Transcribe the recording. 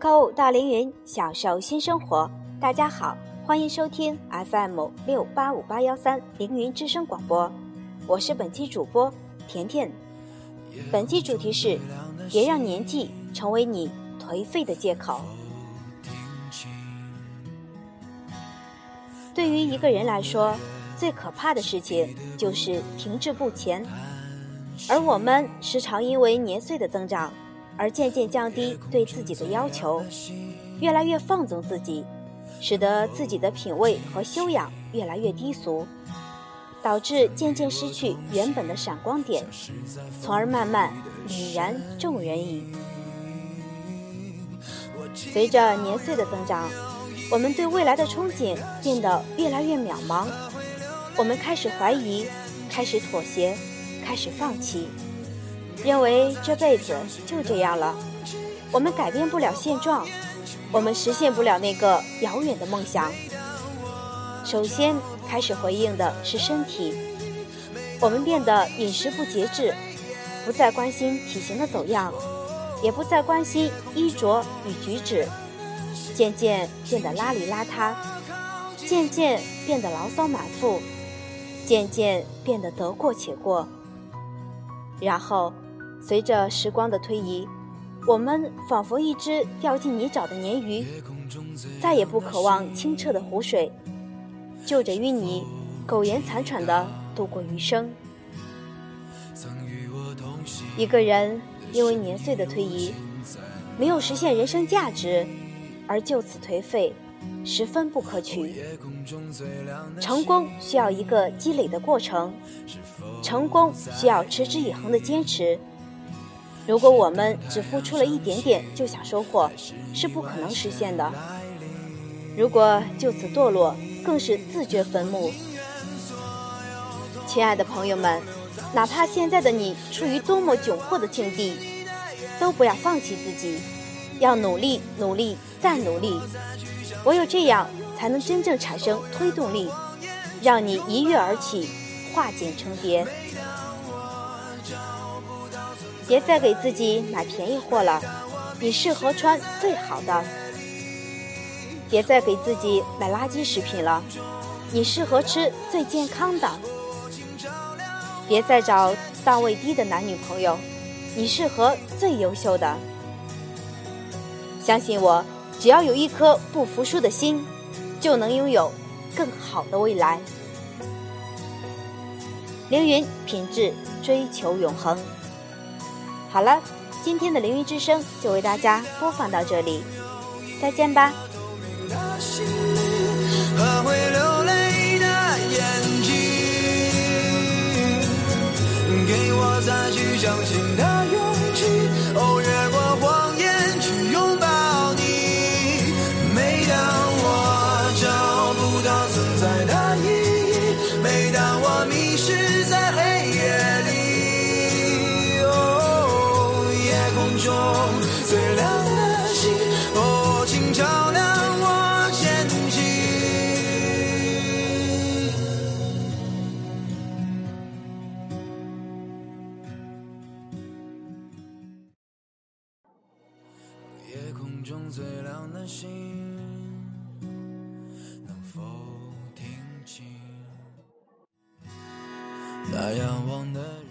购物到凌云，享受新生活。大家好，欢迎收听 FM 六八五八幺三凌云之声广播，我是本期主播甜甜。本期主题是：别让年纪成为你颓废的借口。对于一个人来说，最可怕的事情就是停滞不前，而我们时常因为年岁的增长，而渐渐降低对自己的要求，越来越放纵自己，使得自己的品味和修养越来越低俗，导致渐渐失去原本的闪光点，从而慢慢泯然众人矣。随着年岁的增长，我们对未来的憧憬变得越来越渺茫。我们开始怀疑，开始妥协，开始放弃，认为这辈子就这样了。我们改变不了现状，我们实现不了那个遥远的梦想。首先开始回应的是身体，我们变得饮食不节制，不再关心体型的走样，也不再关心衣着与举止，渐渐变得邋里邋遢，渐渐变得牢骚满腹。渐渐变得得过且过，然后，随着时光的推移，我们仿佛一只掉进泥沼的鲶鱼，再也不渴望清澈的湖水，就着淤泥，苟延残喘地度过余生。一个人因为年岁的推移，没有实现人生价值，而就此颓废。十分不可取。成功需要一个积累的过程，成功需要持之以恒的坚持。如果我们只付出了一点点就想收获，是不可能实现的。如果就此堕落，更是自掘坟墓。亲爱的朋友们，哪怕现在的你处于多么窘迫的境地，都不要放弃自己，要努力，努力，再努力。唯有这样，才能真正产生推动力，让你一跃而起，化茧成蝶。别再给自己买便宜货了，你适合穿最好的；别再给自己买垃圾食品了，你适合吃最健康的；别再找档位低的男女朋友，你适合最优秀的。相信我。只要有一颗不服输的心，就能拥有更好的未来。凌云品质，追求永恒。好了，今天的凌云之声就为大家播放到这里，再见吧。给我再去相信中最亮的星哦请照亮我前行夜空中最亮的星能否听清那仰望的人？